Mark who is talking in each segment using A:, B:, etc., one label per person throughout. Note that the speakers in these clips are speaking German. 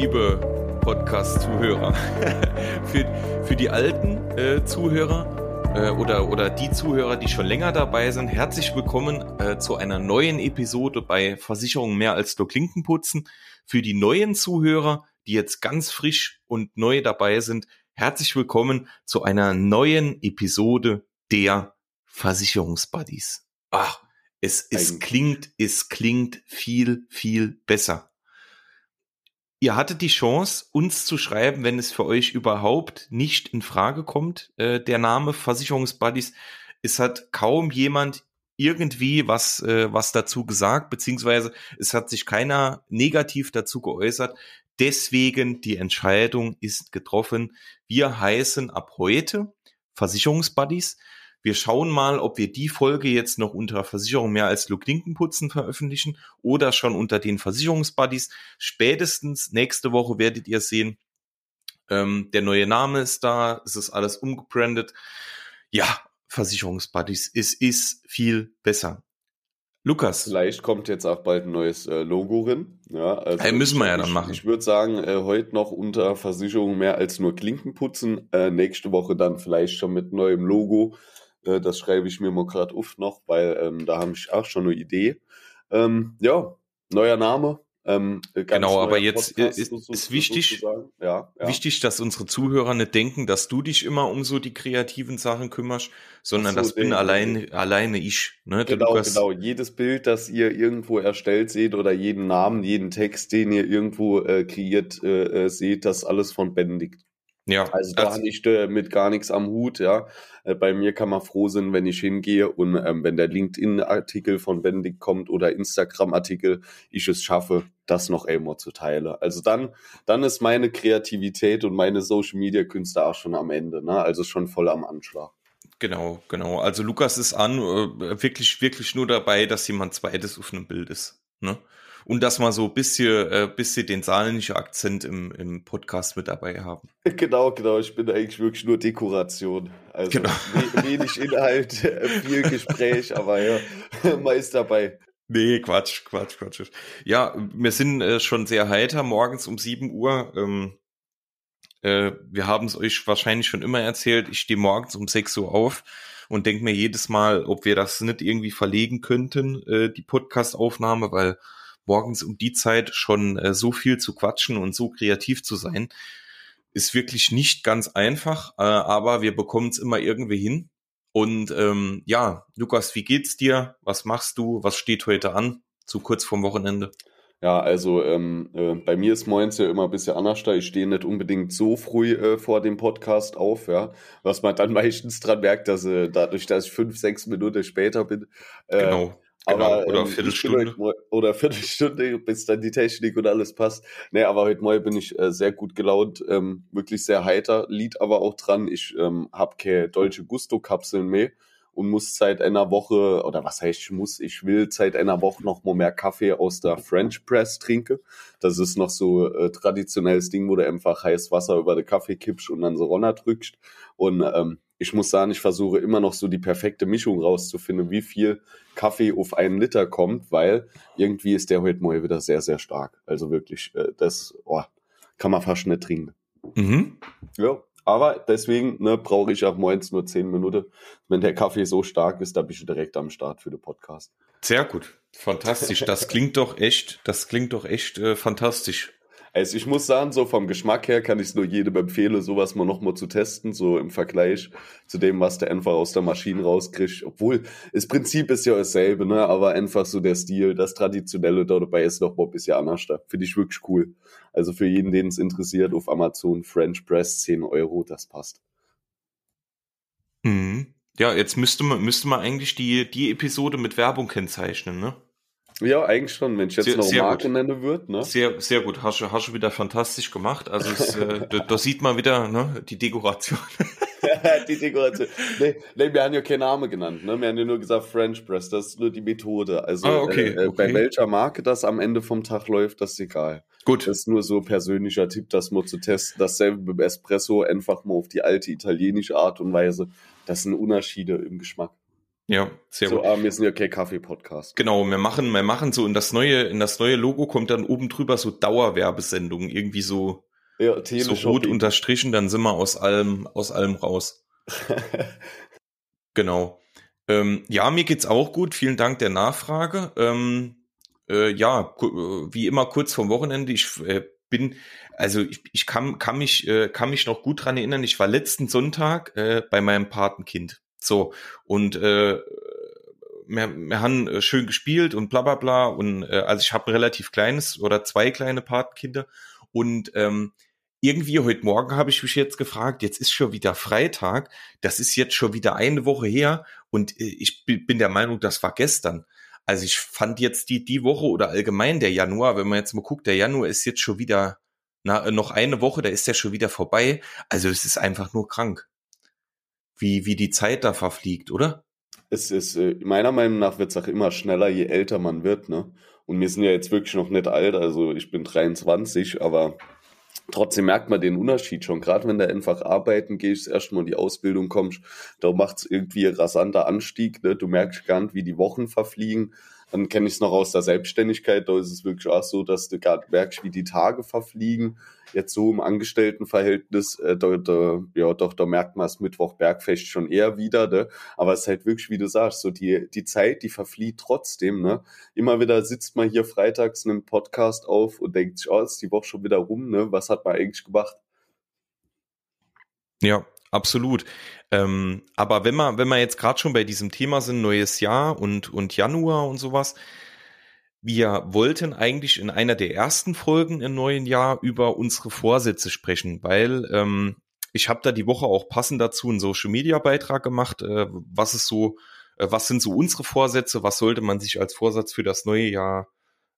A: liebe Podcast-Zuhörer. für, für die alten äh, Zuhörer äh, oder, oder die Zuhörer, die schon länger dabei sind, herzlich willkommen äh, zu einer neuen Episode bei Versicherungen mehr als nur Klinkenputzen. Für die neuen Zuhörer, die jetzt ganz frisch und neu dabei sind, herzlich willkommen zu einer neuen Episode der Versicherungsbuddies. Ach, es, es klingt, es klingt viel, viel besser. Ihr hattet die Chance, uns zu schreiben, wenn es für euch überhaupt nicht in Frage kommt. Äh, der Name Versicherungsbuddies. Es hat kaum jemand irgendwie was, äh, was dazu gesagt, beziehungsweise es hat sich keiner negativ dazu geäußert. Deswegen die Entscheidung ist getroffen. Wir heißen ab heute Versicherungsbuddies. Wir schauen mal, ob wir die Folge jetzt noch unter Versicherung mehr als nur Klinkenputzen veröffentlichen oder schon unter den Versicherungsbuddies. Spätestens nächste Woche werdet ihr sehen, ähm, der neue Name ist da, es ist alles umgebrandet. Ja, Versicherungsbuddies, es ist viel besser. Lukas.
B: Vielleicht kommt jetzt auch bald ein neues äh, Logo rein. Ja,
A: also hey, müssen wir ja dann machen.
B: Ich, ich würde sagen, äh, heute noch unter Versicherung mehr als nur Klinken putzen. Äh, nächste Woche dann vielleicht schon mit neuem Logo. Äh, das schreibe ich mir mal gerade auf noch, weil ähm, da habe ich auch schon eine Idee. Ähm, ja, neuer Name. Ähm,
A: genau, aber jetzt Podcast, ist, so, ist wichtig, ja, ja. wichtig, dass unsere Zuhörer nicht denken, dass du dich immer um so die kreativen Sachen kümmerst, sondern so, das bin allein, alleine ich.
B: Ne? Genau, genau. Jedes Bild, das ihr irgendwo erstellt seht oder jeden Namen, jeden Text, den ihr irgendwo äh, kreiert äh, äh seht, das alles von Benedikt. Ja, also da habe ich äh, mit gar nichts am Hut, ja. Äh, bei mir kann man froh sein, wenn ich hingehe und ähm, wenn der LinkedIn-Artikel von Benedikt kommt oder Instagram-Artikel, ich es schaffe, das noch einmal zu teilen. Also dann, dann ist meine Kreativität und meine Social-Media-Künste auch schon am Ende, ne? Also schon voll am Anschlag.
A: Genau, genau. Also Lukas ist an, äh, wirklich, wirklich nur dabei, dass jemand zweites auf einem Bild ist. Ne? Und dass wir so ein bisschen, äh, bisschen den saarländischen Akzent im, im Podcast mit dabei haben.
B: Genau, genau. Ich bin eigentlich wirklich nur Dekoration. Also genau. wenig Inhalt, viel Gespräch, aber ja, meist dabei.
A: Nee, Quatsch, Quatsch, Quatsch. Ja, wir sind äh, schon sehr heiter, morgens um 7 Uhr. Ähm, äh, wir haben es euch wahrscheinlich schon immer erzählt. Ich stehe morgens um 6 Uhr auf und denke mir jedes Mal, ob wir das nicht irgendwie verlegen könnten, äh, die Podcast-Aufnahme, weil morgens um die Zeit schon äh, so viel zu quatschen und so kreativ zu sein, ist wirklich nicht ganz einfach, äh, aber wir bekommen es immer irgendwie hin. Und ähm, ja, Lukas, wie geht's dir? Was machst du? Was steht heute an? Zu kurz vorm Wochenende.
B: Ja, also ähm, äh, bei mir ist morgens ja immer ein bisschen anders da. Ich stehe nicht unbedingt so früh äh, vor dem Podcast auf, ja. Was man dann meistens dran merkt, dass äh, dadurch, dass ich fünf, sechs Minuten später bin, äh, genau. Genau, aber, oder ähm, Viertelstunde. Oder Viertelstunde, bis dann die Technik und alles passt. Nee, aber heute Morgen bin ich äh, sehr gut gelaunt, ähm, wirklich sehr heiter. Lied aber auch dran, ich ähm, habe keine deutsche Gusto-Kapseln mehr und muss seit einer Woche, oder was heißt ich muss, ich will seit einer Woche noch mal mehr Kaffee aus der French Press trinken. Das ist noch so äh, traditionelles Ding, wo du einfach heiß Wasser über den Kaffee kippst und dann so runter drückst. Und ähm, ich muss sagen, ich versuche immer noch so die perfekte Mischung rauszufinden, wie viel Kaffee auf einen Liter kommt, weil irgendwie ist der heute mal wieder sehr, sehr stark. Also wirklich, äh, das oh, kann man fast nicht trinken. Mhm. Ja, aber deswegen ne, brauche ich auch morgens nur zehn Minuten. Wenn der Kaffee so stark ist, da bin ich direkt am Start für den Podcast.
A: Sehr gut. Fantastisch. Das klingt doch echt, das klingt doch echt äh, fantastisch.
B: Also ich muss sagen, so vom Geschmack her kann ich es nur jedem empfehlen, sowas mal nochmal zu testen, so im Vergleich zu dem, was der einfach aus der Maschine rauskriegt. Obwohl, das Prinzip ist ja dasselbe, ne? Aber einfach so der Stil, das Traditionelle da dabei ist noch mal ein bisschen anders. Finde ich wirklich cool. Also für jeden, den es interessiert, auf Amazon French Press 10 Euro, das passt.
A: Mhm. Ja, jetzt müsste man, müsste man eigentlich die, die Episode mit Werbung kennzeichnen, ne?
B: Ja, eigentlich schon, wenn ich jetzt sehr, noch sehr Marke gut. nenne würde. Ne?
A: Sehr, sehr gut. Hast du, hast du wieder fantastisch gemacht. Also es, äh, da, da, sieht man wieder ne, die Dekoration.
B: die Dekoration. Nee, nee, wir haben ja keinen Namen genannt. Ne? Wir haben ja nur gesagt French Press. Das ist nur die Methode. Also ah, okay, äh, okay. bei welcher Marke das am Ende vom Tag läuft, das ist egal. Gut. Das ist nur so persönlicher Tipp, das mal zu testen. Dasselbe beim Espresso, einfach mal auf die alte italienische Art und Weise. Das sind Unterschiede im Geschmack.
A: Ja, sehr
B: so,
A: gut.
B: aber wir sind ja kein Kaffee-Podcast.
A: Genau, wir machen, wir machen so in das neue, in das neue Logo kommt dann oben drüber so Dauerwerbesendungen, irgendwie so,
B: Ja,
A: so rot unterstrichen, dann sind wir aus allem, aus allem raus. Genau. Ähm, ja, mir geht's auch gut. Vielen Dank der Nachfrage. Ähm, äh, ja, äh, wie immer kurz vom Wochenende. Ich äh, bin, also ich, ich kann, kann mich, äh, kann mich noch gut dran erinnern. Ich war letzten Sonntag äh, bei meinem Patenkind. So und äh, wir, wir haben äh, schön gespielt und bla bla bla. Und äh, also ich habe ein relativ kleines oder zwei kleine Patenkinder und ähm, irgendwie heute Morgen habe ich mich jetzt gefragt, jetzt ist schon wieder Freitag, das ist jetzt schon wieder eine Woche her und äh, ich bi- bin der Meinung, das war gestern. Also ich fand jetzt die, die Woche oder allgemein der Januar, wenn man jetzt mal guckt, der Januar ist jetzt schon wieder, na, noch eine Woche, da ist der schon wieder vorbei. Also es ist einfach nur krank. Wie, wie die Zeit da verfliegt, oder?
B: Es ist, äh, meiner Meinung nach wird es auch immer schneller, je älter man wird, ne? Und wir sind ja jetzt wirklich noch nicht alt, also ich bin 23, aber trotzdem merkt man den Unterschied schon. Gerade wenn du einfach arbeiten gehst, erstmal in die Ausbildung kommst, da macht es irgendwie rasanter Anstieg, ne? Du merkst gar nicht, wie die Wochen verfliegen. Dann kenne ich es noch aus der Selbstständigkeit, da ist es wirklich auch so, dass du gar merkst, wie die Tage verfliegen. Jetzt so im Angestelltenverhältnis, äh, da, da, ja doch, da merkt man das Mittwoch Bergfest schon eher wieder, ne? Aber es ist halt wirklich, wie du sagst, so die, die Zeit, die verflieht trotzdem, ne? Immer wieder sitzt man hier freitags in einem Podcast auf und denkt sich, oh, ist die Woche schon wieder rum, ne? Was hat man eigentlich gemacht?
A: Ja, absolut. Ähm, aber wenn man, wenn wir jetzt gerade schon bei diesem Thema sind, neues Jahr und, und Januar und sowas, wir wollten eigentlich in einer der ersten Folgen im neuen Jahr über unsere Vorsätze sprechen, weil ähm, ich habe da die Woche auch passend dazu einen Social Media Beitrag gemacht, äh, was ist so, äh, was sind so unsere Vorsätze, was sollte man sich als Vorsatz für das neue Jahr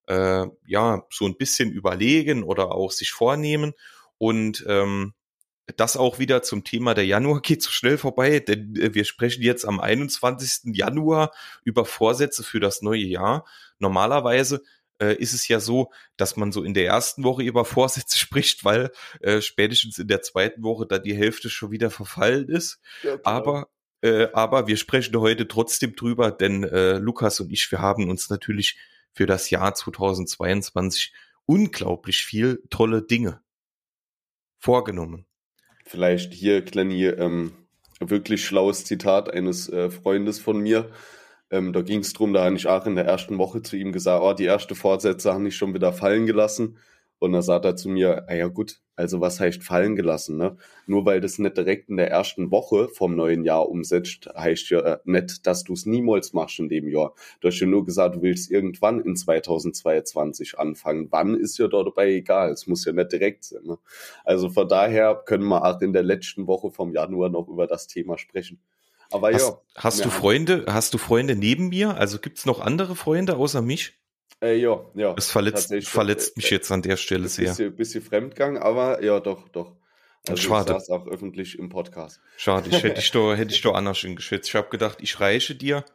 A: äh, ja so ein bisschen überlegen oder auch sich vornehmen und ähm, das auch wieder zum Thema der Januar geht so schnell vorbei, denn äh, wir sprechen jetzt am 21. Januar über Vorsätze für das neue Jahr. Normalerweise äh, ist es ja so, dass man so in der ersten Woche über Vorsätze spricht, weil äh, spätestens in der zweiten Woche da die Hälfte schon wieder verfallen ist.
B: Ja,
A: Aber äh, aber wir sprechen heute trotzdem drüber, denn äh, Lukas und ich, wir haben uns natürlich für das Jahr 2022 unglaublich viel tolle Dinge vorgenommen.
B: Vielleicht hier, Glenny, ähm, wirklich schlaues Zitat eines äh, Freundes von mir. Ähm, da ging es drum, da habe ich auch in der ersten Woche zu ihm gesagt, oh, die erste Vorsätze haben ich schon wieder fallen gelassen. Und da sagt er zu mir, ah ja gut, also was heißt fallen gelassen, ne? Nur weil das nicht direkt in der ersten Woche vom neuen Jahr umsetzt, heißt ja äh, nicht, dass du es niemals machst in dem Jahr. Du hast ja nur gesagt, du willst irgendwann in 2022 anfangen. Wann ist ja da dabei egal. Es muss ja nicht direkt sein. Ne? Also von daher können wir auch in der letzten Woche vom Januar noch über das Thema sprechen. Aber
A: Hast,
B: ja.
A: hast du Freunde, hast du Freunde neben mir? Also gibt's noch andere Freunde außer mich?
B: Äh, ja, ja.
A: Das verletzt, verletzt
B: äh,
A: mich jetzt an der Stelle
B: Ein
A: sehr.
B: bisschen, bisschen Fremdgang, aber ja, doch, doch. Also
A: Schade.
B: ich auch öffentlich im Podcast.
A: Schade, ich hätte ich doch, hätte ich doch anders geschätzt. Ich habe gedacht, ich reiche dir.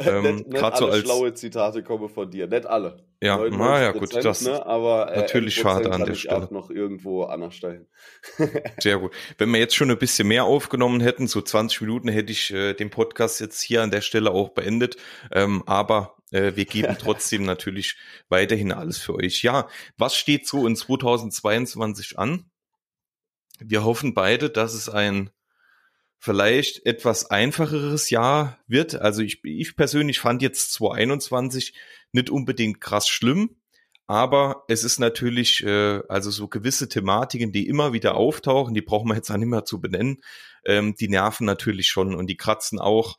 A: Ähm,
B: nicht nicht
A: Gerade so
B: alle
A: als,
B: schlaue Zitate kommen von dir, nicht alle.
A: ja,
B: 99%,
A: na ja, gut, das,
B: ne, aber äh,
A: natürlich
B: 1%
A: schade an der Stelle.
B: noch irgendwo anders stellen.
A: Sehr gut. Wenn wir jetzt schon ein bisschen mehr aufgenommen hätten, so 20 Minuten, hätte ich äh, den Podcast jetzt hier an der Stelle auch beendet. Ähm, aber äh, wir geben trotzdem natürlich weiterhin alles für euch. Ja, was steht so in 2022 an? Wir hoffen beide, dass es ein vielleicht etwas einfacheres Jahr wird. Also ich, ich persönlich fand jetzt 2021 nicht unbedingt krass schlimm. Aber es ist natürlich, äh, also so gewisse Thematiken, die immer wieder auftauchen, die brauchen wir jetzt auch nicht mehr zu benennen, ähm, die nerven natürlich schon und die kratzen auch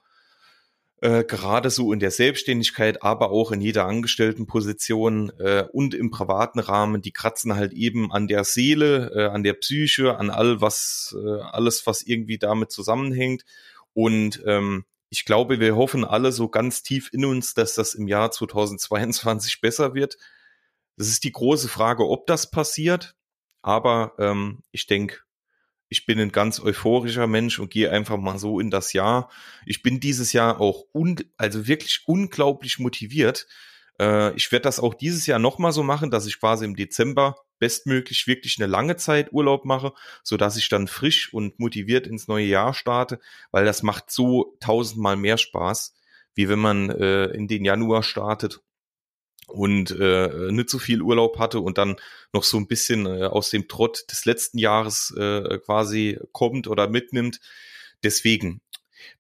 A: äh, gerade so in der Selbstständigkeit, aber auch in jeder Angestelltenposition äh, und im privaten Rahmen, die kratzen halt eben an der Seele, äh, an der Psyche, an all was, äh, alles, was irgendwie damit zusammenhängt. Und ähm, ich glaube, wir hoffen alle so ganz tief in uns, dass das im Jahr 2022 besser wird. Das ist die große Frage, ob das passiert. Aber ähm, ich denke, ich bin ein ganz euphorischer Mensch und gehe einfach mal so in das Jahr. Ich bin dieses Jahr auch un also wirklich unglaublich motiviert. Äh, ich werde das auch dieses Jahr nochmal so machen, dass ich quasi im Dezember bestmöglich wirklich eine lange Zeit Urlaub mache, so dass ich dann frisch und motiviert ins neue Jahr starte, weil das macht so tausendmal mehr Spaß. wie wenn man äh, in den Januar startet und äh, nicht so viel Urlaub hatte und dann noch so ein bisschen äh, aus dem Trott des letzten Jahres äh, quasi kommt oder mitnimmt. Deswegen,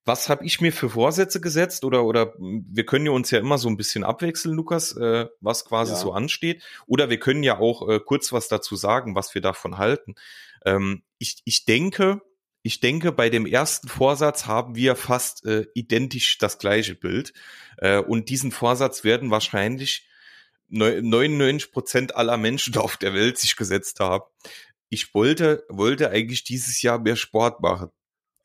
A: was habe ich mir für Vorsätze gesetzt oder oder wir können ja uns ja immer so ein bisschen abwechseln, Lukas, äh, was quasi ja. so ansteht. Oder wir können ja auch äh, kurz was dazu sagen, was wir davon halten. Ähm, ich, ich denke, ich denke, bei dem ersten Vorsatz haben wir fast äh, identisch das gleiche Bild. Äh, und diesen Vorsatz werden wahrscheinlich 99 Prozent aller Menschen auf der Welt sich gesetzt haben. Ich wollte, wollte eigentlich dieses Jahr mehr Sport machen.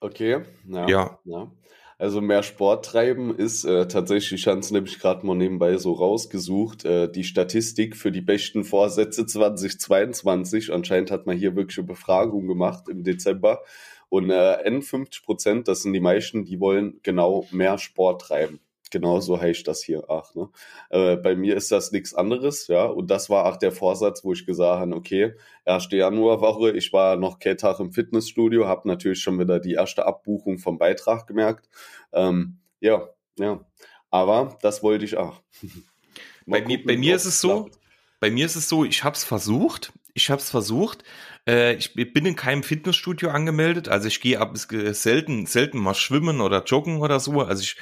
B: Okay, ja. ja. ja. Also mehr Sport treiben ist äh, tatsächlich, ich habe es nämlich gerade mal nebenbei so rausgesucht, äh, die Statistik für die besten Vorsätze 2022. Anscheinend hat man hier wirklich eine Befragung gemacht im Dezember. Und äh, N50 Prozent, das sind die meisten, die wollen genau mehr Sport treiben. Genau so heißt das hier ach. Ne? Äh, bei mir ist das nichts anderes, ja. Und das war auch der Vorsatz, wo ich gesagt habe, okay, erste Januarwoche, ich war noch kein Tag im Fitnessstudio, habe natürlich schon wieder die erste Abbuchung vom Beitrag gemerkt. Ähm, ja, ja. Aber das wollte ich auch.
A: bei, gucken, bei mir ist es so, bei mir ist es so, ich habe es versucht, ich habe es versucht. Äh, ich bin in keinem Fitnessstudio angemeldet, also ich gehe ab selten, selten mal schwimmen oder joggen oder so. Also ich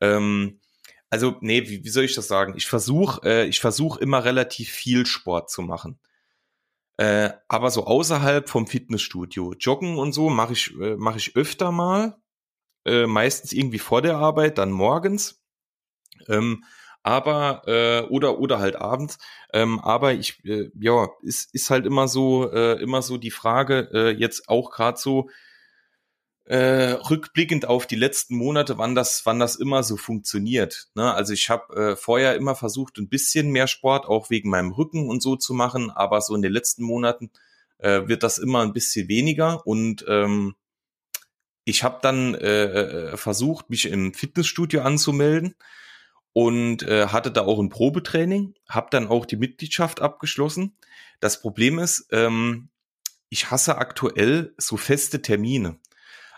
A: ähm, also, nee, wie, wie soll ich das sagen? Ich versuche äh, ich versuch immer relativ viel Sport zu machen. Äh, aber so außerhalb vom Fitnessstudio. Joggen und so mache ich, äh, mach ich öfter mal. Äh, meistens irgendwie vor der Arbeit, dann morgens. Ähm, aber äh, oder oder halt abends. Ähm, aber ich äh, ja ist ist halt immer so äh, immer so die Frage äh, jetzt auch gerade so äh, rückblickend auf die letzten Monate, wann das, wann das immer so funktioniert. Ne? Also ich habe äh, vorher immer versucht, ein bisschen mehr Sport, auch wegen meinem Rücken und so zu machen, aber so in den letzten Monaten äh, wird das immer ein bisschen weniger und ähm, ich habe dann äh, äh versucht, mich im Fitnessstudio anzumelden und äh, hatte da auch ein Probetraining, habe dann auch die Mitgliedschaft abgeschlossen. Das Problem ist, ähm, ich hasse aktuell so feste Termine.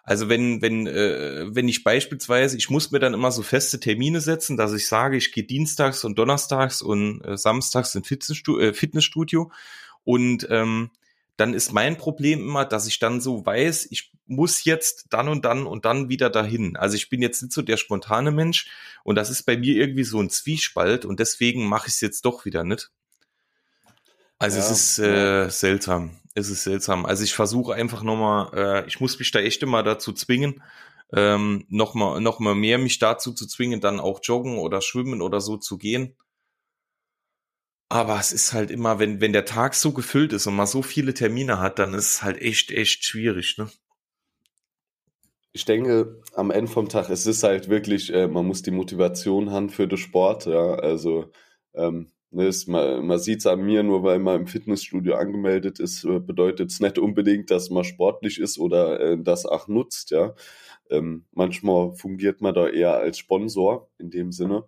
A: Also wenn, wenn, äh, wenn ich beispielsweise, ich muss mir dann immer so feste Termine setzen, dass ich sage, ich gehe dienstags und donnerstags und äh, samstags ins Fitnessstudio, äh, Fitnessstudio. Und ähm, dann ist mein Problem immer, dass ich dann so weiß, ich muss jetzt dann und dann und dann wieder dahin. Also ich bin jetzt nicht so der spontane Mensch und das ist bei mir irgendwie so ein Zwiespalt und deswegen mache ich es jetzt doch wieder nicht. Also ja, es ist äh, seltsam es ist seltsam. Also ich versuche einfach nochmal, äh, ich muss mich da echt immer dazu zwingen, ähm, nochmal noch mal mehr mich dazu zu zwingen, dann auch joggen oder schwimmen oder so zu gehen. Aber es ist halt immer, wenn, wenn der Tag so gefüllt ist und man so viele Termine hat, dann ist es halt echt, echt schwierig, ne?
B: Ich denke, am Ende vom Tag, es ist halt wirklich, äh, man muss die Motivation haben für den Sport, ja. Also ähm, ist, man, man sieht es an mir, nur weil man im Fitnessstudio angemeldet ist, äh, bedeutet es nicht unbedingt, dass man sportlich ist oder äh, das auch nutzt, ja. Ähm, manchmal fungiert man da eher als Sponsor in dem Sinne.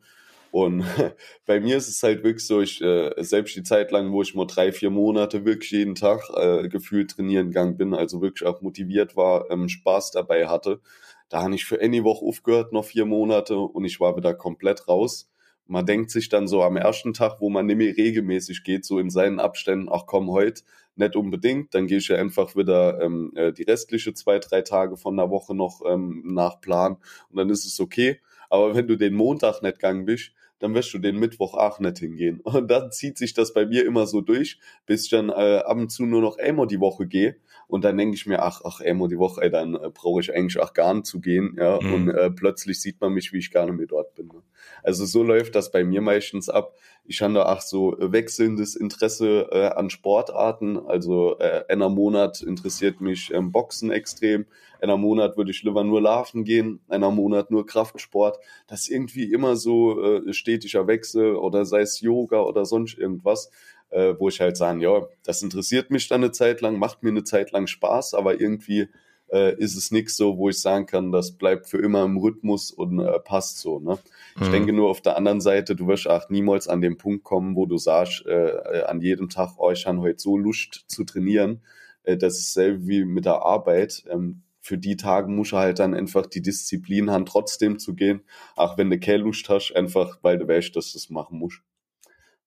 B: Und bei mir ist es halt wirklich so, ich, äh, selbst die Zeit lang, wo ich mal drei, vier Monate wirklich jeden Tag äh, gefühlt trainieren gegangen bin, also wirklich auch motiviert war, ähm, Spaß dabei hatte, da habe ich für eine Woche aufgehört, noch vier Monate und ich war wieder komplett raus man denkt sich dann so am ersten Tag, wo man nämlich regelmäßig geht, so in seinen Abständen, ach komm, heute nicht unbedingt, dann gehe ich ja einfach wieder ähm, äh, die restliche zwei, drei Tage von der Woche noch ähm, nach Plan und dann ist es okay. Aber wenn du den Montag nicht gegangen bist, dann wirst du den Mittwoch auch nicht hingehen. Und dann zieht sich das bei mir immer so durch, bis ich dann äh, ab und zu nur noch einmal die Woche gehe. Und dann denke ich mir, ach, ach, einmal die Woche, ey, dann äh, brauche ich eigentlich auch gar nicht zu gehen. Ja? Mhm. Und äh, plötzlich sieht man mich, wie ich gar nicht mehr dort bin. Ne? Also so läuft das bei mir meistens ab. Ich habe da auch so wechselndes Interesse äh, an Sportarten. Also äh, einer Monat interessiert mich ähm, Boxen extrem. Einer Monat würde ich lieber nur laufen gehen. Einer Monat nur Kraftsport. Das ist irgendwie immer so äh, stetiger Wechsel oder sei es Yoga oder sonst irgendwas. Äh, wo ich halt sagen, ja, das interessiert mich dann eine Zeit lang, macht mir eine Zeit lang Spaß, aber irgendwie äh, ist es nichts so, wo ich sagen kann, das bleibt für immer im Rhythmus und äh, passt so. Ne? Ich mhm. denke nur auf der anderen Seite, du wirst auch niemals an den Punkt kommen, wo du sagst, äh, äh an jedem Tag, oh, ich habe heute so Lust zu trainieren. Äh, das ist selbe wie mit der Arbeit. Ähm, für die Tage muss er halt dann einfach die Disziplin haben, trotzdem zu gehen, auch wenn du keine Lust hast, einfach weil du weißt, dass du das machen musst.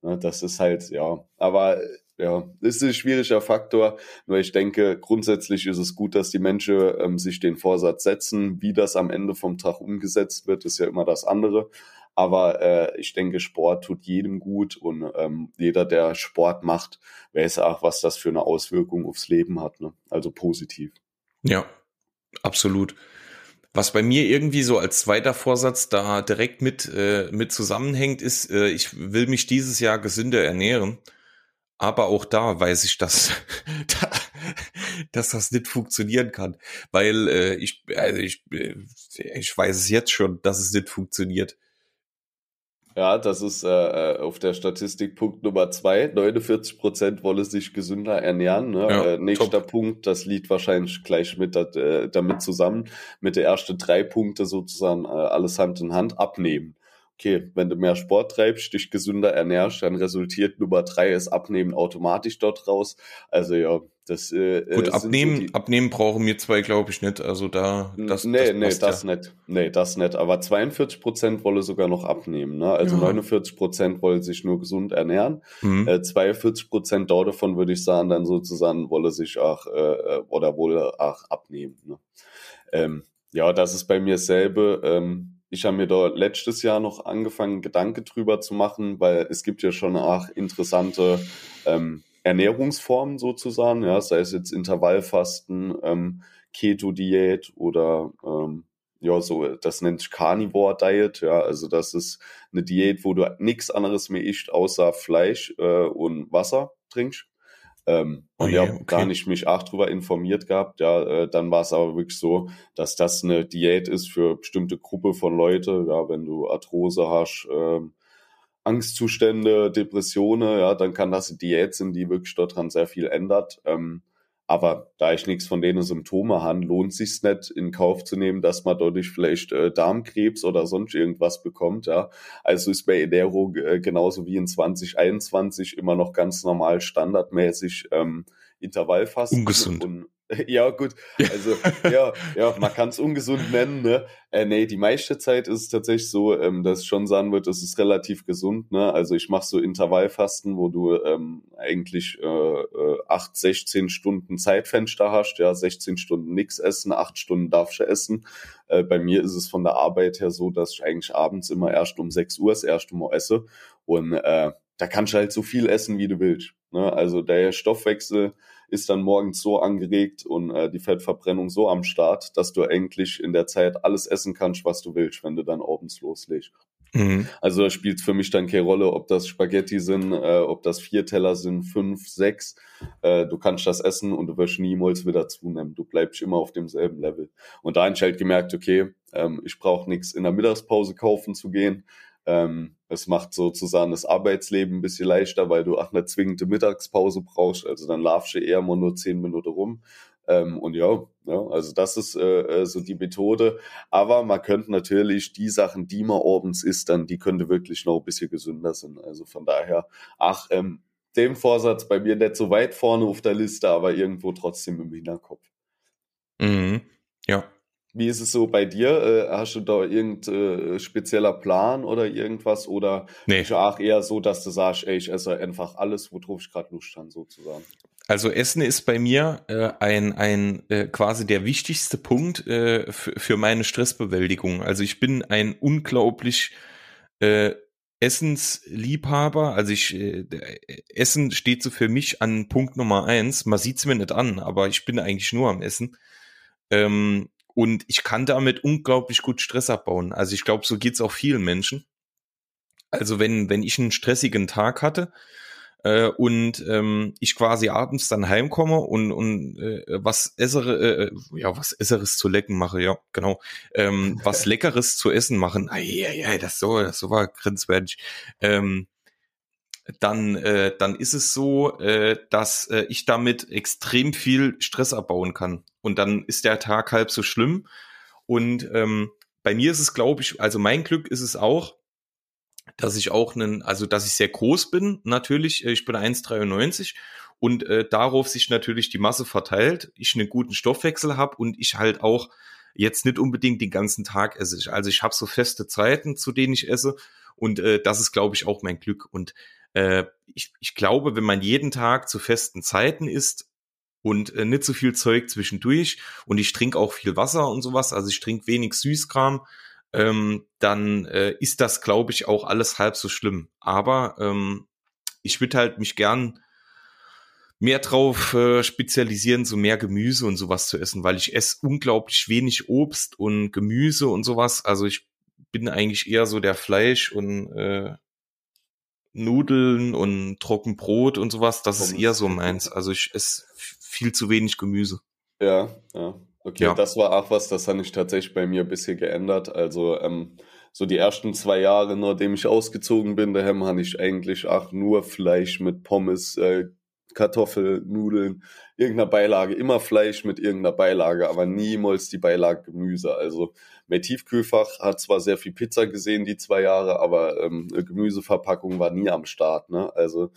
B: Ne, das ist halt, ja, aber ja, ist ein schwieriger Faktor, nur ich denke, grundsätzlich ist es gut, dass die Menschen ähm, sich den Vorsatz setzen. Wie das am Ende vom Tag umgesetzt wird, ist ja immer das andere. Aber äh, ich denke, Sport tut jedem gut und ähm, jeder, der Sport macht, weiß auch, was das für eine Auswirkung aufs Leben hat. Ne? Also positiv.
A: Ja, absolut. Was bei mir irgendwie so als zweiter Vorsatz da direkt mit, äh, mit zusammenhängt, ist, äh, ich will mich dieses Jahr gesünder ernähren. Aber auch da weiß ich, dass, dass das nicht funktionieren kann. Weil äh, ich, also ich, äh, ich weiß es jetzt schon, dass es nicht funktioniert.
B: Ja, das ist äh, äh auf der Statistik Punkt Nummer zwei. 49 Prozent wollen sich gesünder ernähren. Ne? Ja, äh, nächster top. Punkt, das liegt wahrscheinlich gleich mit äh, damit zusammen, mit der ersten drei Punkte sozusagen äh, alles Hand in Hand abnehmen okay, wenn du mehr Sport treibst, dich gesünder ernährst, dann resultiert Nummer drei ist Abnehmen automatisch dort raus. Also ja, das
A: äh, Gut, abnehmen, so abnehmen brauchen wir zwei, glaube ich, nicht. Also da,
B: das Nee, das nee, das ja. nicht. Nee, das nicht. Aber 42 Prozent wolle sogar noch abnehmen. Ne? Also ja. 49 Prozent wollen sich nur gesund ernähren. Mhm. Äh, 42 Prozent davon würde ich sagen, dann sozusagen wolle sich auch äh, oder wohl auch abnehmen. Ne? Ähm, ja, das ist bei mir selber. Ähm, ich habe mir da letztes Jahr noch angefangen, Gedanken drüber zu machen, weil es gibt ja schon auch interessante ähm, Ernährungsformen sozusagen, ja, sei es jetzt Intervallfasten, ähm, Keto-Diät oder ähm, ja, so, das nennt sich Carnivore Diet, ja, also das ist eine Diät, wo du nichts anderes mehr isst, außer Fleisch äh, und Wasser trinkst. Ähm, oh und ja, okay. gar nicht mich auch drüber informiert gehabt. Ja, äh, dann war es aber wirklich so, dass das eine Diät ist für bestimmte Gruppe von Leute. Ja, wenn du Arthrose hast, ähm, Angstzustände, Depressionen, ja, dann kann das eine Diät sein, die wirklich daran sehr viel ändert. Ähm, aber da ich nichts von denen Symptome habe, lohnt sich's nicht in Kauf zu nehmen, dass man dadurch vielleicht äh, Darmkrebs oder sonst irgendwas bekommt. Ja, also ist bei Ernährung äh, genauso wie in 2021 immer noch ganz normal standardmäßig ähm, Intervallfasten
A: Ungesund.
B: und Ja, gut. Also, ja, ja, man kann es ungesund nennen, ne? Äh, nee, die meiste Zeit ist es tatsächlich so, ähm, dass ich schon sagen würde, es ist relativ gesund, ne? Also ich mache so Intervallfasten, wo du ähm, eigentlich äh, äh, 8, 16 Stunden Zeitfenster hast, ja, 16 Stunden nix essen, 8 Stunden darfst du essen. Äh, bei mir ist es von der Arbeit her so, dass ich eigentlich abends immer erst um 6 Uhr das erste Mal esse. Und äh, da kannst du halt so viel essen, wie du willst. Ne? Also der Stoffwechsel ist dann morgens so angeregt und äh, die Fettverbrennung so am Start, dass du eigentlich in der Zeit alles essen kannst, was du willst, wenn du dann abends loslegst. Mhm. Also da spielt für mich dann keine Rolle, ob das Spaghetti sind, äh, ob das vier Teller sind, fünf, sechs. Äh, du kannst das essen und du wirst niemals wieder zunehmen. Du bleibst immer auf demselben Level. Und da habe ich halt gemerkt, okay, ähm, ich brauche nichts in der Mittagspause kaufen zu gehen. Ähm, es macht sozusagen das Arbeitsleben ein bisschen leichter, weil du auch eine zwingende Mittagspause brauchst. Also dann laufst du eher mal nur zehn Minuten rum. Ähm, und ja, ja, also das ist äh, äh, so die Methode. Aber man könnte natürlich die Sachen, die man abends isst, dann, die könnte wirklich noch ein bisschen gesünder sein. Also von daher, ach, ähm, dem Vorsatz bei mir nicht so weit vorne auf der Liste, aber irgendwo trotzdem im Hinterkopf.
A: Mhm. Ja,
B: wie ist es so bei dir? Äh, hast du da irgendein äh, spezieller Plan oder irgendwas? Oder
A: nee.
B: ist auch eher so, dass du sagst, ey, ich esse einfach alles, worauf ich gerade Lust habe, sozusagen?
A: Also Essen ist bei mir äh, ein, ein äh, quasi der wichtigste Punkt äh, für meine Stressbewältigung. Also ich bin ein unglaublich äh, Essensliebhaber. Also ich äh, Essen steht so für mich an Punkt Nummer eins. Man sieht's mir nicht an, aber ich bin eigentlich nur am Essen. Ähm, und ich kann damit unglaublich gut Stress abbauen. Also ich glaube, so geht's auch vielen Menschen. Also wenn, wenn ich einen stressigen Tag hatte äh, und ähm, ich quasi abends dann heimkomme und, und äh, was essere, äh, ja, was Esseres zu lecken mache, ja, genau, ähm, was Leckeres zu essen machen, ja, ja, das so, das so war grenzwertig. Ähm, dann, äh, dann ist es so, äh, dass äh, ich damit extrem viel Stress abbauen kann. Und dann ist der Tag halb so schlimm. Und ähm, bei mir ist es, glaube ich, also mein Glück ist es auch, dass ich auch einen, also dass ich sehr groß bin, natürlich. Ich bin 1,93 und äh, darauf sich natürlich die Masse verteilt, ich einen guten Stoffwechsel habe und ich halt auch jetzt nicht unbedingt den ganzen Tag esse. Also ich habe so feste Zeiten, zu denen ich esse und äh, das ist, glaube ich, auch mein Glück. Und äh, ich, ich glaube, wenn man jeden Tag zu festen Zeiten isst und äh, nicht so viel Zeug zwischendurch und ich trinke auch viel Wasser und sowas, also ich trinke wenig Süßkram, ähm, dann äh, ist das, glaube ich, auch alles halb so schlimm. Aber ähm, ich würde halt mich gern mehr drauf äh, spezialisieren, so mehr Gemüse und sowas zu essen, weil ich esse unglaublich wenig Obst und Gemüse und sowas. Also ich bin eigentlich eher so der Fleisch und äh, Nudeln und Trockenbrot und sowas. Das ist eher so meins. Also ich esse viel zu wenig Gemüse.
B: Ja, ja. Okay, ja. das war auch was, das habe ich tatsächlich bei mir ein bisschen geändert. Also ähm, so die ersten zwei Jahre, nachdem ich ausgezogen bin, daheim habe ich eigentlich auch nur Fleisch mit Pommes, äh, Kartoffel, Nudeln, irgendeiner Beilage, immer Fleisch mit irgendeiner Beilage, aber niemals die Beilage Gemüse. Also mein Tiefkühlfach hat zwar sehr viel Pizza gesehen die zwei Jahre, aber ähm, Gemüseverpackung war nie am Start. Ne? Also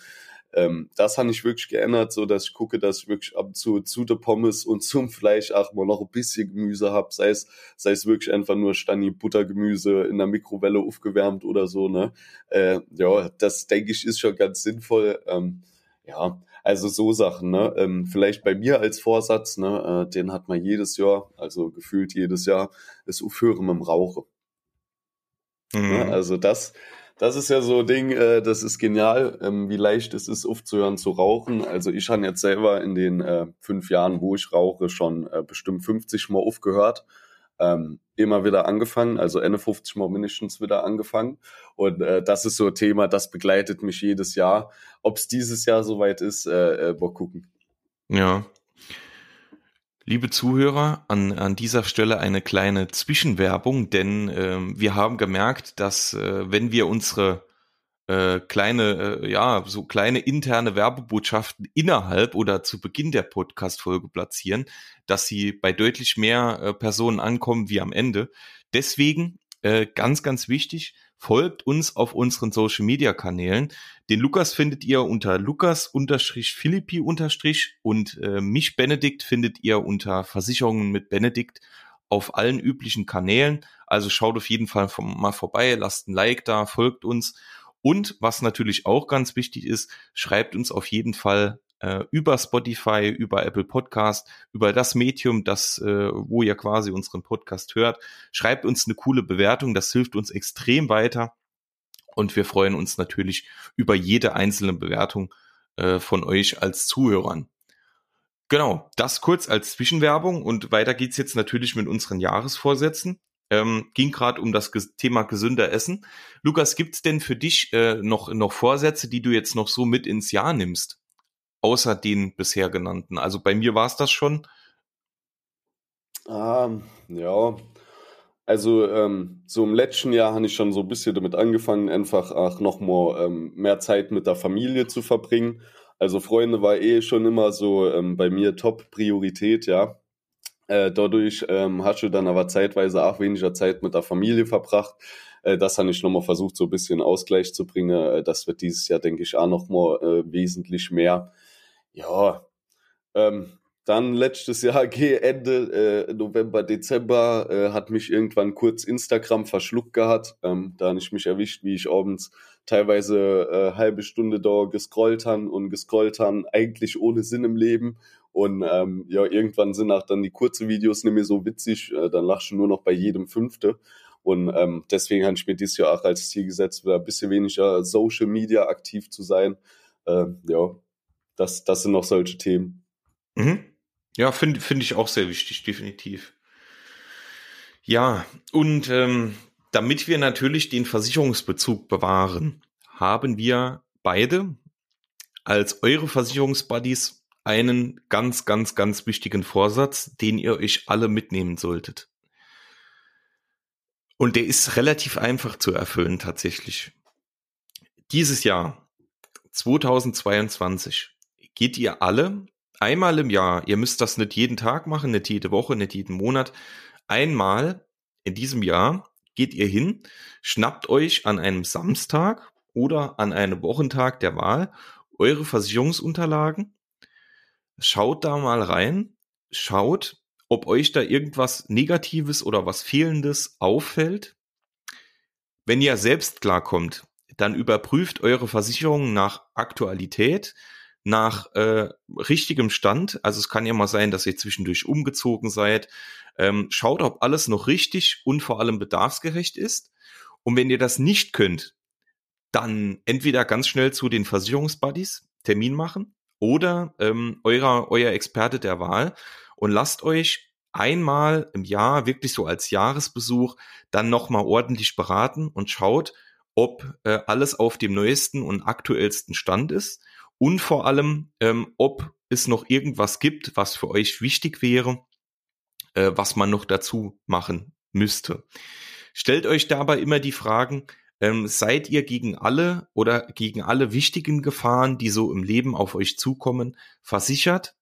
B: ähm, das habe ich wirklich geändert, so dass ich gucke, dass ich wirklich ab und zu zu der Pommes und zum Fleisch auch mal noch ein bisschen Gemüse habe, sei es sei es wirklich einfach nur Stani Buttergemüse in der Mikrowelle aufgewärmt oder so, ne? Äh, ja, das denke ich ist schon ganz sinnvoll. Ähm, ja, also so Sachen, ne? Ähm, vielleicht bei mir als Vorsatz, ne? Äh, den hat man jedes Jahr, also gefühlt jedes Jahr, ist Aufhören mit dem Rauchen. Ne? Mhm. Ne? Also das, das ist ja so ein Ding, äh, das ist genial, ähm, wie leicht es ist, aufzuhören zu rauchen. Also ich habe jetzt selber in den äh, fünf Jahren, wo ich rauche, schon äh, bestimmt 50 Mal aufgehört. Ähm, immer wieder angefangen, also Ende 50 Mal mindestens wieder angefangen. Und äh, das ist so ein Thema, das begleitet mich jedes Jahr. Ob es dieses Jahr soweit ist, äh, äh, mal gucken.
A: Ja, Liebe Zuhörer, an, an dieser Stelle eine kleine Zwischenwerbung, denn äh, wir haben gemerkt, dass äh, wenn wir unsere äh, kleine, äh, ja, so kleine interne Werbebotschaften innerhalb oder zu Beginn der Podcast-Folge platzieren, dass sie bei deutlich mehr äh, Personen ankommen wie am Ende. Deswegen äh, ganz, ganz wichtig, folgt uns auf unseren Social Media Kanälen. Den Lukas findet ihr unter Lukas-Philippi- und äh, mich Benedikt findet ihr unter Versicherungen mit Benedikt auf allen üblichen Kanälen. Also schaut auf jeden Fall mal vorbei, lasst ein Like da, folgt uns. Und was natürlich auch ganz wichtig ist, schreibt uns auf jeden Fall äh, über Spotify, über Apple Podcast, über das Medium, das, äh, wo ihr quasi unseren Podcast hört. Schreibt uns eine coole Bewertung, das hilft uns extrem weiter. Und wir freuen uns natürlich über jede einzelne Bewertung äh, von euch als Zuhörern. Genau, das kurz als Zwischenwerbung und weiter geht's jetzt natürlich mit unseren Jahresvorsätzen. Ähm, ging gerade um das Thema gesünder Essen. Lukas, gibt's denn für dich äh, noch, noch Vorsätze, die du jetzt noch so mit ins Jahr nimmst? außer den bisher genannten. Also bei mir war es das schon.
B: Ah, ja. Also ähm, so im letzten Jahr habe ich schon so ein bisschen damit angefangen, einfach auch nochmal ähm, mehr Zeit mit der Familie zu verbringen. Also Freunde war eh schon immer so ähm, bei mir Top-Priorität, ja. Äh, dadurch ähm, hast du dann aber zeitweise auch weniger Zeit mit der Familie verbracht. Äh, das habe ich nochmal versucht, so ein bisschen Ausgleich zu bringen. Äh, das wird dieses Jahr, denke ich, auch nochmal äh, wesentlich mehr. Ja, ähm, dann letztes Jahr, Ende äh, November, Dezember, äh, hat mich irgendwann kurz Instagram verschluckt gehabt. Ähm, da habe ich mich erwischt, wie ich abends teilweise äh, halbe Stunde da gescrollt han und gescrollt han, eigentlich ohne Sinn im Leben. Und ähm, ja, irgendwann sind auch dann die kurzen Videos nicht mehr so witzig, äh, dann lachst du nur noch bei jedem Fünfte. Und ähm, deswegen habe ich mir dieses Jahr auch als Ziel gesetzt, wieder ein bisschen weniger Social Media aktiv zu sein. Äh, ja, das, das sind noch solche Themen.
A: Mhm. Ja, finde find ich auch sehr wichtig, definitiv. Ja, und ähm, damit wir natürlich den Versicherungsbezug bewahren, haben wir beide als eure Versicherungsbuddies einen ganz, ganz, ganz wichtigen Vorsatz, den ihr euch alle mitnehmen solltet. Und der ist relativ einfach zu erfüllen tatsächlich. Dieses Jahr, 2022, geht ihr alle einmal im Jahr, ihr müsst das nicht jeden Tag machen, nicht jede Woche, nicht jeden Monat, einmal in diesem Jahr geht ihr hin, schnappt euch an einem Samstag oder an einem Wochentag der Wahl eure Versicherungsunterlagen schaut da mal rein, schaut, ob euch da irgendwas Negatives oder was Fehlendes auffällt. Wenn ihr selbst klarkommt, dann überprüft eure Versicherung nach Aktualität, nach äh, richtigem Stand. Also es kann ja mal sein, dass ihr zwischendurch umgezogen seid. Ähm, schaut, ob alles noch richtig und vor allem bedarfsgerecht ist. Und wenn ihr das nicht könnt, dann entweder ganz schnell zu den Versicherungsbuddies Termin machen oder ähm, eurer, euer Experte der Wahl und lasst euch einmal im Jahr wirklich so als Jahresbesuch dann nochmal ordentlich beraten und schaut, ob äh, alles auf dem neuesten und aktuellsten Stand ist und vor allem, ähm, ob es noch irgendwas gibt, was für euch wichtig wäre, äh, was man noch dazu machen müsste. Stellt euch dabei immer die Fragen, ähm, seid ihr gegen alle oder gegen alle wichtigen Gefahren, die so im Leben auf euch zukommen, versichert?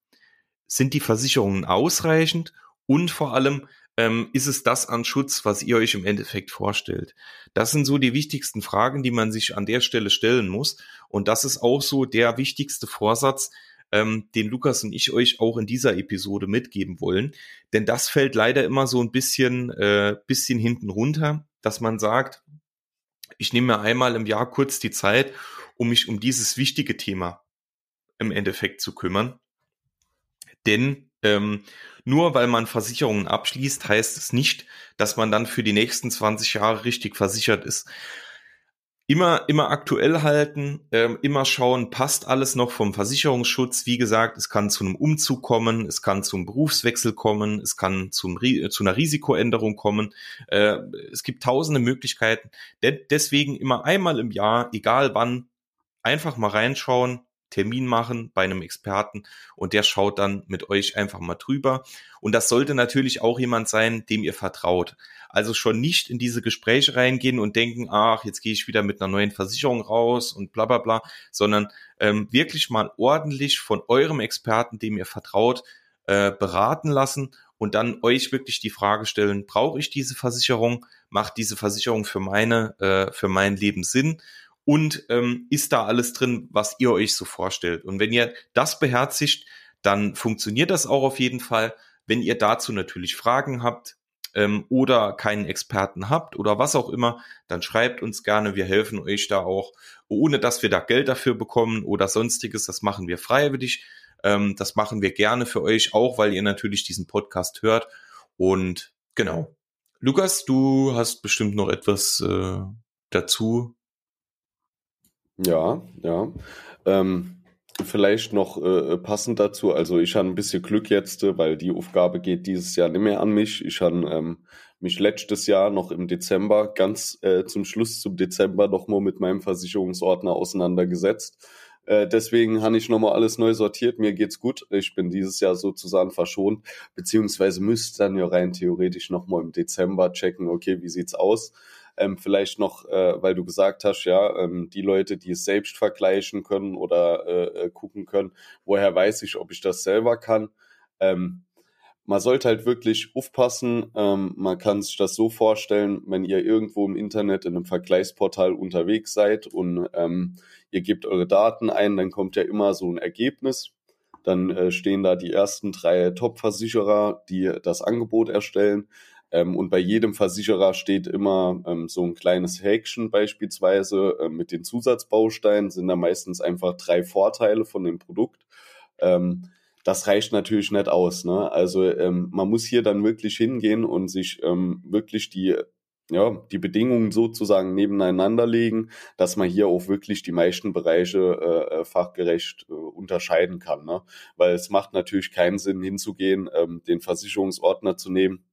A: Sind die Versicherungen ausreichend? Und vor allem, ähm, ist es das an Schutz, was ihr euch im Endeffekt vorstellt? Das sind so die wichtigsten Fragen, die man sich an der Stelle stellen muss. Und das ist auch so der wichtigste Vorsatz, ähm, den Lukas und ich euch auch in dieser Episode mitgeben wollen. Denn das fällt leider immer so ein bisschen, äh, bisschen hinten runter, dass man sagt, ich nehme mir einmal im Jahr kurz die Zeit, um mich um dieses wichtige Thema im Endeffekt zu kümmern. Denn ähm, nur weil man Versicherungen abschließt, heißt es nicht, dass man dann für die nächsten 20 Jahre richtig versichert ist. Immer, immer aktuell halten, ähm, immer schauen, passt alles noch vom Versicherungsschutz. Wie gesagt, es kann zu einem Umzug kommen, es kann zum Berufswechsel kommen, es kann zum, zu einer Risikoänderung kommen. Äh, es gibt tausende Möglichkeiten. De deswegen immer einmal im Jahr, egal wann, einfach mal reinschauen, Termin machen bei einem Experten und der schaut dann mit euch einfach mal drüber. Und das sollte natürlich auch jemand sein, dem ihr vertraut. Also schon nicht in diese Gespräche reingehen und denken, ach, jetzt gehe ich wieder mit einer neuen Versicherung raus und bla bla bla, sondern ähm, wirklich mal ordentlich von eurem Experten, dem ihr vertraut, äh, beraten lassen und dann euch wirklich die Frage stellen, brauche ich diese Versicherung? Macht diese Versicherung für meine, äh, für mein Leben Sinn? Und ähm, ist da alles drin, was ihr euch so vorstellt. Und wenn ihr das beherzigt, dann funktioniert das auch auf jeden Fall. Wenn ihr dazu natürlich Fragen habt ähm, oder keinen Experten habt oder was auch immer, dann schreibt uns gerne. Wir helfen euch da auch, ohne dass wir da Geld dafür bekommen oder sonstiges. Das machen wir freiwillig. Ähm, das machen wir gerne für euch, auch weil ihr natürlich diesen Podcast hört. Und genau. Lukas, du hast bestimmt noch etwas äh, dazu
B: ja, ja. Ähm, vielleicht noch äh, passend dazu, also ich habe ein bisschen Glück jetzt, äh, weil die Aufgabe geht dieses Jahr nicht mehr an mich. Ich habe ähm, mich letztes Jahr noch im Dezember, ganz äh, zum Schluss zum Dezember, nochmal mit meinem Versicherungsordner auseinandergesetzt. Äh, deswegen habe ich nochmal alles neu sortiert. Mir geht's gut. Ich bin dieses Jahr sozusagen verschont, beziehungsweise müsste dann ja rein theoretisch nochmal im Dezember checken, okay, wie sieht's aus? Ähm, vielleicht noch, äh, weil du gesagt hast, ja, ähm, die Leute, die es selbst vergleichen können oder äh, äh, gucken können, woher weiß ich, ob ich das selber kann. Ähm, man sollte halt wirklich aufpassen. Ähm, man kann sich das so vorstellen, wenn ihr irgendwo im Internet in einem Vergleichsportal unterwegs seid und ähm, ihr gebt eure Daten ein, dann kommt ja immer so ein Ergebnis. Dann äh, stehen da die ersten drei Top-Versicherer, die das Angebot erstellen. Ähm, und bei jedem Versicherer steht immer ähm, so ein kleines Häkchen beispielsweise äh, mit den Zusatzbausteinen, sind da meistens einfach drei Vorteile von dem Produkt. Ähm, das reicht natürlich nicht aus. Ne? Also ähm, man muss hier dann wirklich hingehen und sich ähm, wirklich die ja, die Bedingungen sozusagen nebeneinander legen, dass man hier auch wirklich die meisten Bereiche äh, äh fachgerecht äh, unterscheiden kann. Ne? Weil es macht natürlich keinen Sinn, hinzugehen, ähm, den Versicherungsordner zu nehmen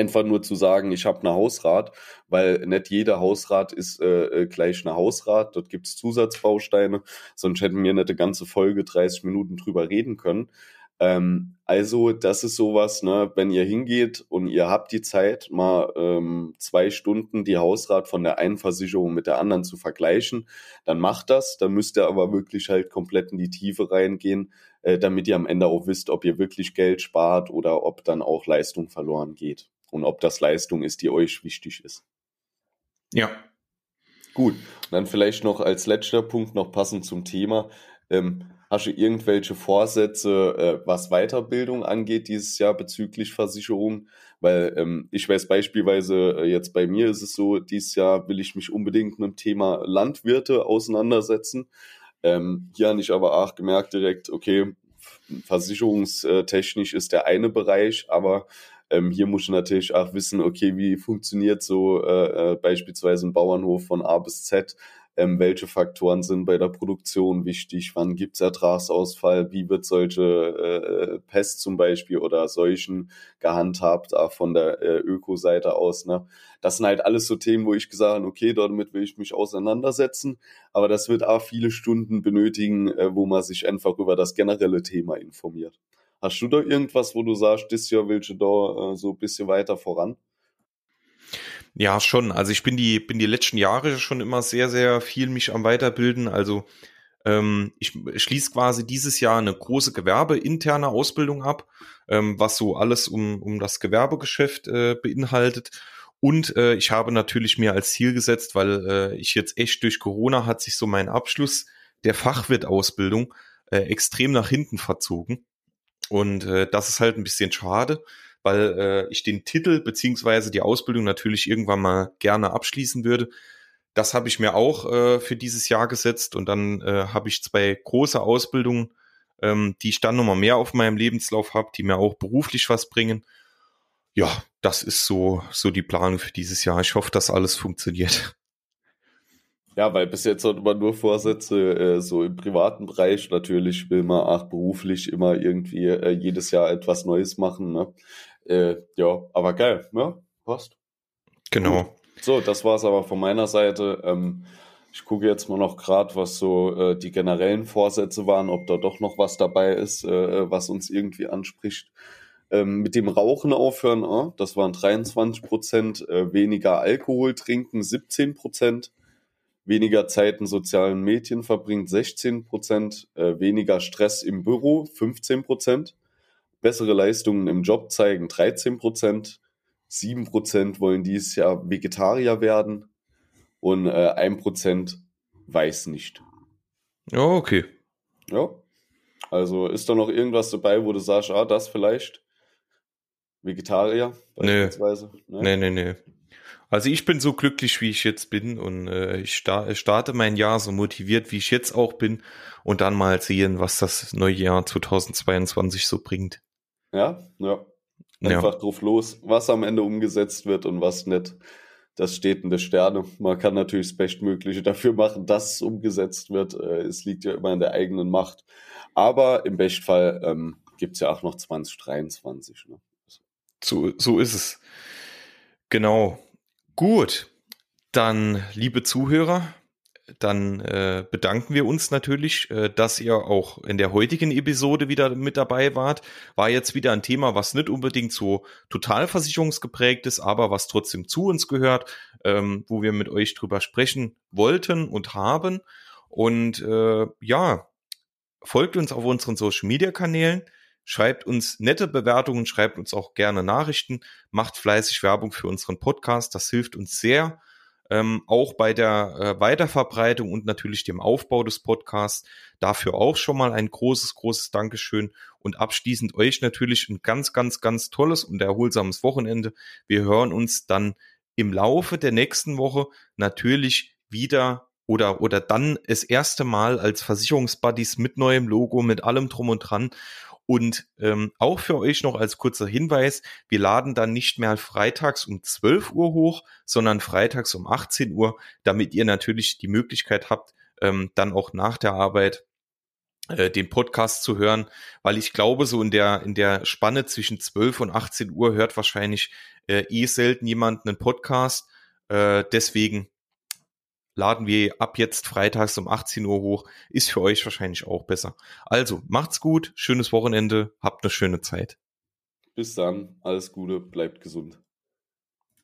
B: einfach nur zu sagen, ich habe eine Hausrat, weil nicht jeder Hausrat ist äh, äh gleich eine Hausrat. Dort gibt es Zusatzbausteine, sonst hätten wir nicht eine ganze Folge 30 Minuten drüber reden können. Ähm, also, das ist sowas, ne, wenn ihr hingeht und ihr habt die Zeit, mal ähm, zwei Stunden die Hausrat von der einen Versicherung mit der anderen zu vergleichen, dann macht das. Dann müsst ihr aber wirklich halt komplett in die Tiefe reingehen, äh, damit ihr am Ende auch wisst, ob ihr wirklich Geld spart oder ob dann auch Leistung verloren geht und ob das Leistung ist, die euch wichtig ist.
A: Ja.
B: Gut, dann vielleicht noch als letzter Punkt noch passend zum Thema. Ähm, hast du irgendwelche Vorsätze, äh, was Weiterbildung angeht dieses Jahr bezüglich Versicherung? Weil ähm, ich weiß beispielsweise, äh, jetzt bei mir ist es so, dieses Jahr will ich mich unbedingt mit dem Thema Landwirte auseinandersetzen. Ähm, hier habe ich aber auch gemerkt direkt, okay, versicherungstechnisch ist der eine Bereich, aber ähm, hier muss ich natürlich auch wissen, okay, wie funktioniert so äh, äh, beispielsweise ein Bauernhof von A bis Z, ähm, welche Faktoren sind bei der Produktion wichtig, wann gibt es Ertragsausfall, wie wird solche äh, Pest zum Beispiel oder Seuchen gehandhabt, auch von der äh, Öko-Seite aus. Ne? Das sind halt alles so Themen, wo ich gesagt habe, okay, damit will ich mich auseinandersetzen, aber das wird auch viele Stunden benötigen, äh, wo man sich einfach über das generelle Thema informiert. Hast du da irgendwas, wo du sagst, das Jahr willst du da äh, so ein bisschen weiter voran?
A: Ja, schon. Also ich bin die, bin die letzten Jahre schon immer sehr, sehr viel mich am Weiterbilden. Also ähm, ich schließe quasi dieses Jahr eine große gewerbeinterne Ausbildung ab, ähm, was so alles um, um das Gewerbegeschäft äh, beinhaltet. Und äh, ich habe natürlich mir als Ziel gesetzt, weil äh, ich jetzt echt durch Corona hat sich so mein Abschluss der Fachwirtausbildung äh, extrem nach hinten verzogen. Und äh, das ist halt ein bisschen schade weil äh, ich den Titel beziehungsweise die Ausbildung natürlich irgendwann mal gerne abschließen würde. Das habe ich mir auch äh, für dieses Jahr gesetzt und dann äh, habe ich zwei große Ausbildungen, ähm, die ich dann nochmal mehr auf meinem Lebenslauf habe, die mir auch beruflich was bringen. Ja, das ist so, so die Planung für dieses Jahr. Ich hoffe, dass alles funktioniert.
B: Ja, weil bis jetzt hat man nur Vorsätze, äh, so im privaten Bereich. Natürlich will man auch beruflich immer irgendwie äh, jedes Jahr etwas Neues machen. Ne? Äh, ja, aber geil, ne? Passt.
A: Genau.
B: Gut. So, das war's aber von meiner Seite. Ähm, ich gucke jetzt mal noch gerade, was so äh, die generellen Vorsätze waren, ob da doch noch was dabei ist, äh, was uns irgendwie anspricht. Ähm, mit dem Rauchen aufhören, äh, das waren 23 Prozent, äh, weniger Alkohol trinken 17 Prozent, weniger Zeit in sozialen Medien verbringt 16 Prozent, äh, weniger Stress im Büro 15 Prozent, bessere Leistungen im Job zeigen 13 Prozent, 7 Prozent wollen dieses Jahr Vegetarier werden und äh, 1 Prozent weiß nicht.
A: Ja, okay.
B: Ja. Also ist da noch irgendwas dabei, wo du sagst, ah, das vielleicht Vegetarier
A: beispielsweise? Nee, nee, nee. nee. Also ich bin so glücklich, wie ich jetzt bin und äh, ich starte mein Jahr so motiviert, wie ich jetzt auch bin und dann mal sehen, was das neue Jahr 2022 so bringt.
B: Ja, ja. Einfach ja. drauf los, was am Ende umgesetzt wird und was nicht. Das steht in der Sterne. Man kann natürlich das Bestmögliche dafür machen, dass es umgesetzt wird. Äh, es liegt ja immer in der eigenen Macht. Aber im Bestfall ähm, gibt es ja auch noch 2023. Ne?
A: So, so ist es. Genau. Gut. Dann, liebe Zuhörer, dann äh, bedanken wir uns natürlich, äh, dass ihr auch in der heutigen Episode wieder mit dabei wart. War jetzt wieder ein Thema, was nicht unbedingt so totalversicherungsgeprägt ist, aber was trotzdem zu uns gehört, ähm, wo wir mit euch drüber sprechen wollten und haben. Und äh, ja, folgt uns auf unseren Social Media Kanälen. Schreibt uns nette Bewertungen, schreibt uns auch gerne Nachrichten, macht fleißig Werbung für unseren Podcast. Das hilft uns sehr ähm, auch bei der äh, Weiterverbreitung und natürlich dem Aufbau des Podcasts. Dafür auch schon mal ein großes, großes Dankeschön und abschließend euch natürlich ein ganz, ganz, ganz tolles und erholsames Wochenende. Wir hören uns dann im Laufe der nächsten Woche natürlich wieder oder, oder dann das erste Mal als Versicherungsbuddies mit neuem Logo, mit allem drum und dran. Und ähm, auch für euch noch als kurzer Hinweis, wir laden dann nicht mehr freitags um 12 Uhr hoch, sondern freitags um 18 Uhr, damit ihr natürlich die Möglichkeit habt, ähm, dann auch nach der Arbeit äh, den Podcast zu hören, weil ich glaube, so in der, in der Spanne zwischen 12 und 18 Uhr hört wahrscheinlich äh, eh selten jemand einen Podcast. Äh, deswegen laden wir ab jetzt freitags um 18 Uhr hoch. Ist für euch wahrscheinlich auch besser. Also macht's gut, schönes Wochenende, habt eine schöne Zeit.
B: Bis dann, alles Gute, bleibt gesund.